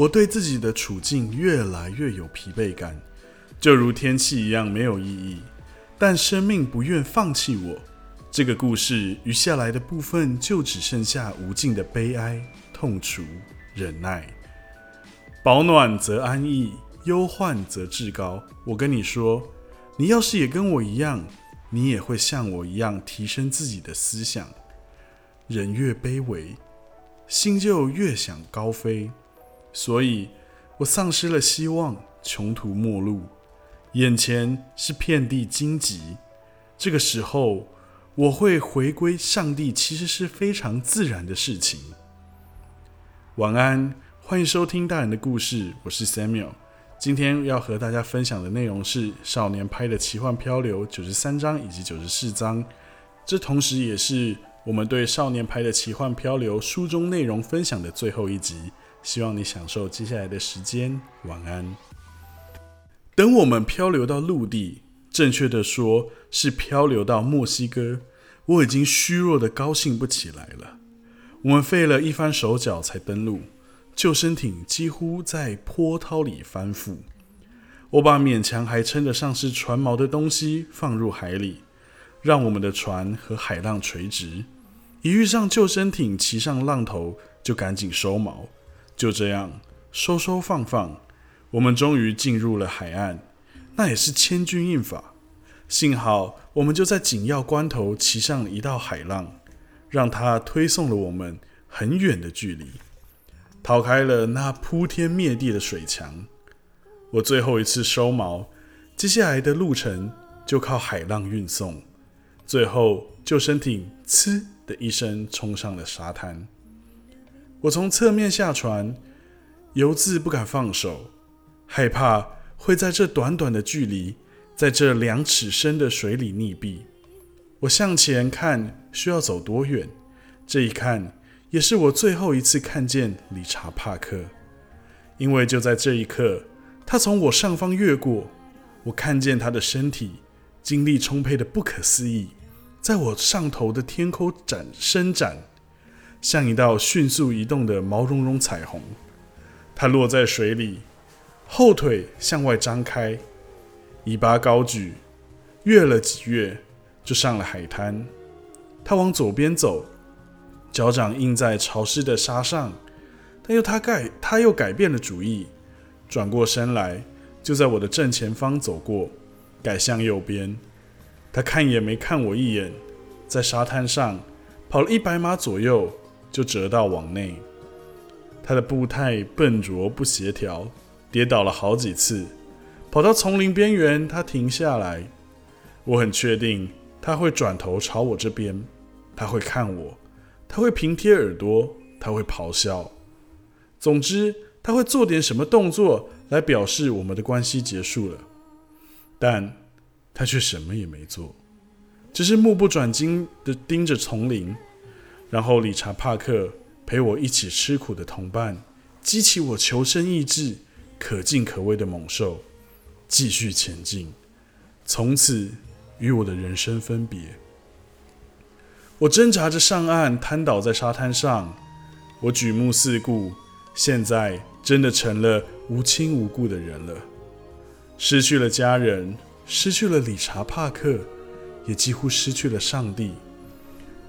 我对自己的处境越来越有疲惫感，就如天气一样没有意义。但生命不愿放弃我。这个故事余下来的部分就只剩下无尽的悲哀、痛楚、忍耐。保暖则安逸，忧患则至高。我跟你说，你要是也跟我一样，你也会像我一样提升自己的思想。人越卑微，心就越想高飞。所以，我丧失了希望，穷途末路，眼前是遍地荆棘。这个时候，我会回归上帝，其实是非常自然的事情。晚安，欢迎收听大人的故事，我是 Samuel。今天要和大家分享的内容是《少年拍的奇幻漂流》九十三章以及九十四章，这同时也是我们对《少年拍的奇幻漂流》书中内容分享的最后一集。希望你享受接下来的时间。晚安。等我们漂流到陆地，正确的说是漂流到墨西哥，我已经虚弱的高兴不起来了。我们费了一番手脚才登陆，救生艇几乎在波涛里翻覆。我把勉强还称得上是船锚的东西放入海里，让我们的船和海浪垂直。一遇上救生艇骑上浪头，就赶紧收锚。就这样收收放放，我们终于进入了海岸。那也是千钧一发，幸好我们就在紧要关头骑上了一道海浪，让它推送了我们很远的距离，逃开了那铺天灭地的水墙。我最后一次收锚，接下来的路程就靠海浪运送。最后，救生艇“呲”的一声冲上了沙滩。我从侧面下船，游自不敢放手，害怕会在这短短的距离，在这两尺深的水里溺毙。我向前看，需要走多远？这一看，也是我最后一次看见理查·帕克，因为就在这一刻，他从我上方越过，我看见他的身体，精力充沛的不可思议，在我上头的天空展伸展。像一道迅速移动的毛茸茸彩虹，它落在水里，后腿向外张开，尾巴高举，跃了几跃就上了海滩。它往左边走，脚掌印在潮湿的沙上，但又他改他又改变了主意，转过身来，就在我的正前方走过，改向右边。他看也没看我一眼，在沙滩上跑了一百码左右。就折到网内，他的步态笨拙不协调，跌倒了好几次。跑到丛林边缘，他停下来。我很确定他会转头朝我这边，他会看我，他会平贴耳朵，他会咆哮。总之，他会做点什么动作来表示我们的关系结束了。但他却什么也没做，只是目不转睛地盯着丛林。然后，理查·帕克陪我一起吃苦的同伴，激起我求生意志，可敬可畏的猛兽，继续前进，从此与我的人生分别。我挣扎着上岸，瘫倒在沙滩上。我举目四顾，现在真的成了无亲无故的人了，失去了家人，失去了理查·帕克，也几乎失去了上帝。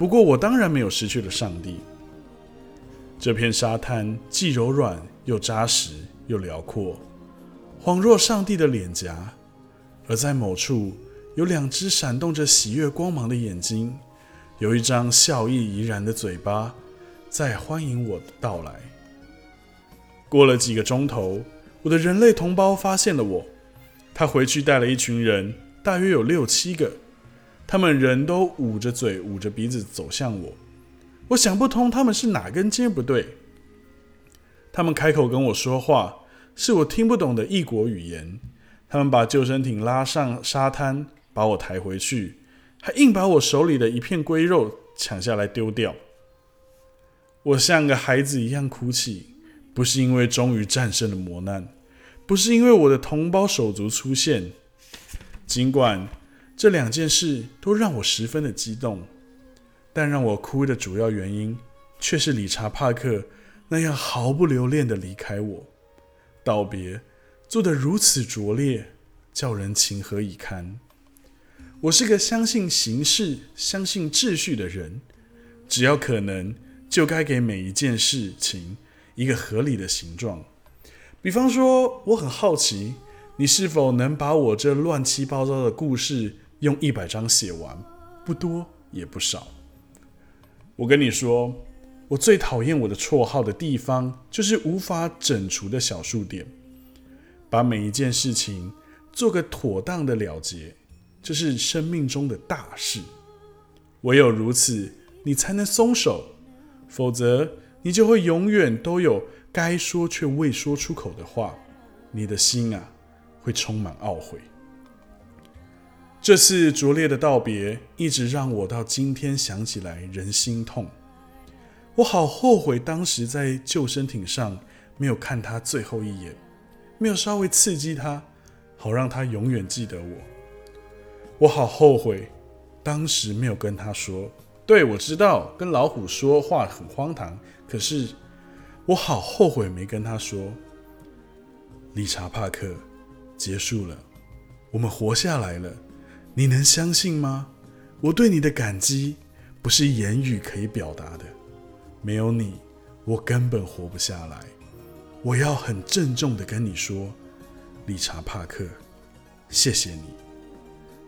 不过，我当然没有失去了上帝。这片沙滩既柔软又扎实又辽阔，恍若上帝的脸颊。而在某处，有两只闪动着喜悦光芒的眼睛，有一张笑意怡然的嘴巴，在欢迎我的到来。过了几个钟头，我的人类同胞发现了我。他回去带了一群人，大约有六七个。他们人都捂着嘴、捂着鼻子走向我，我想不通他们是哪根筋不对。他们开口跟我说话，是我听不懂的异国语言。他们把救生艇拉上沙滩，把我抬回去，还硬把我手里的一片龟肉抢下来丢掉。我像个孩子一样哭泣，不是因为终于战胜了磨难，不是因为我的同胞手足出现，尽管。这两件事都让我十分的激动，但让我哭的主要原因却是理查·帕克那样毫不留恋的离开我。道别做得如此拙劣，叫人情何以堪？我是个相信形式、相信秩序的人，只要可能，就该给每一件事情一个合理的形状。比方说，我很好奇，你是否能把我这乱七八糟的故事用一百张写完？不多也不少。我跟你说，我最讨厌我的绰号的地方，就是无法整除的小数点。把每一件事情做个妥当的了结。这是生命中的大事，唯有如此，你才能松手，否则你就会永远都有该说却未说出口的话，你的心啊会充满懊悔。这次拙劣的道别，一直让我到今天想起来仍心痛。我好后悔当时在救生艇上没有看他最后一眼，没有稍微刺激他，好让他永远记得我。我好后悔，当时没有跟他说。对，我知道跟老虎说话很荒唐，可是我好后悔没跟他说。理查·帕克，结束了，我们活下来了，你能相信吗？我对你的感激不是言语可以表达的。没有你，我根本活不下来。我要很郑重的跟你说，理查·帕克，谢谢你。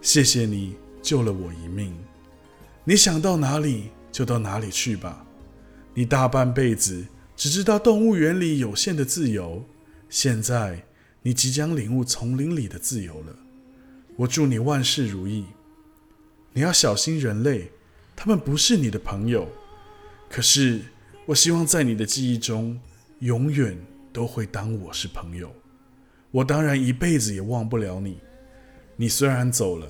谢谢你救了我一命，你想到哪里就到哪里去吧。你大半辈子只知道动物园里有限的自由，现在你即将领悟丛林里的自由了。我祝你万事如意。你要小心人类，他们不是你的朋友。可是我希望在你的记忆中，永远都会当我是朋友。我当然一辈子也忘不了你。你虽然走了，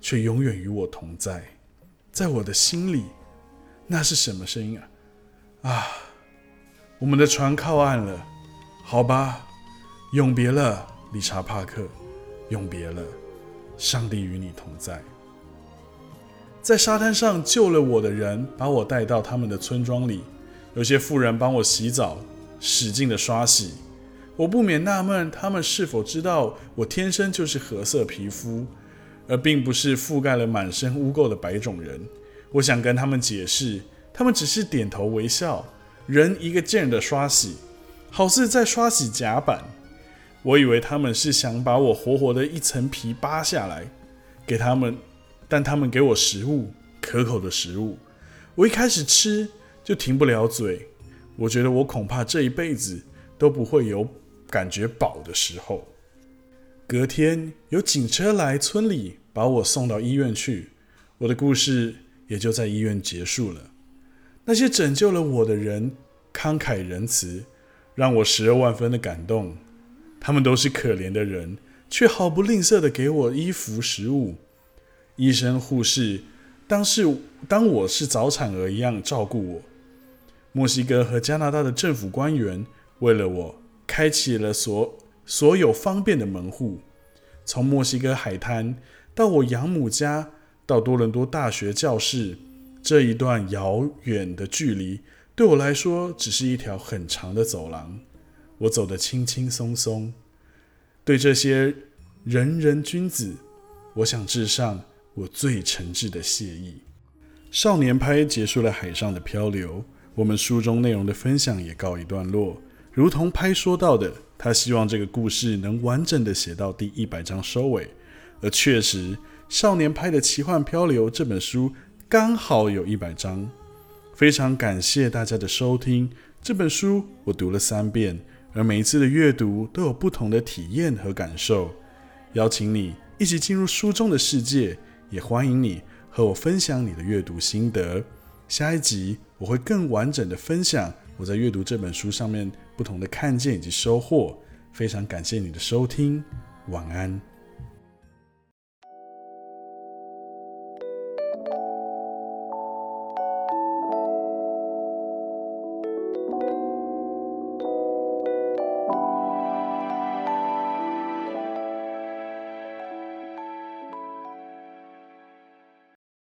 却永远与我同在，在我的心里。那是什么声音啊？啊，我们的船靠岸了，好吧，永别了，理查·帕克，永别了。上帝与你同在。在沙滩上救了我的人，把我带到他们的村庄里。有些妇人帮我洗澡，使劲的刷洗。我不免纳闷，他们是否知道我天生就是褐色皮肤，而并不是覆盖了满身污垢的白种人？我想跟他们解释，他们只是点头微笑，人一个劲儿的刷洗，好似在刷洗甲板。我以为他们是想把我活活的一层皮扒下来给他们，但他们给我食物，可口的食物。我一开始吃就停不了嘴，我觉得我恐怕这一辈子都不会有。感觉饱的时候，隔天有警车来村里把我送到医院去，我的故事也就在医院结束了。那些拯救了我的人慷慨仁慈，让我十二万分的感动。他们都是可怜的人，却毫不吝啬的给我衣服、食物。医生、护士当是当我是早产儿一样照顾我。墨西哥和加拿大的政府官员为了我。开启了所所有方便的门户，从墨西哥海滩到我养母家，到多伦多大学教室，这一段遥远的距离对我来说只是一条很长的走廊。我走得轻轻松松。对这些仁人君子，我想致上我最诚挚的谢意。少年拍结束了海上的漂流，我们书中内容的分享也告一段落。如同拍说到的，他希望这个故事能完整的写到第一百章收尾，而确实，少年拍的奇幻漂流这本书刚好有一百章。非常感谢大家的收听，这本书我读了三遍，而每一次的阅读都有不同的体验和感受。邀请你一起进入书中的世界，也欢迎你和我分享你的阅读心得。下一集我会更完整的分享。我在阅读这本书上面不同的看见以及收获，非常感谢你的收听，晚安。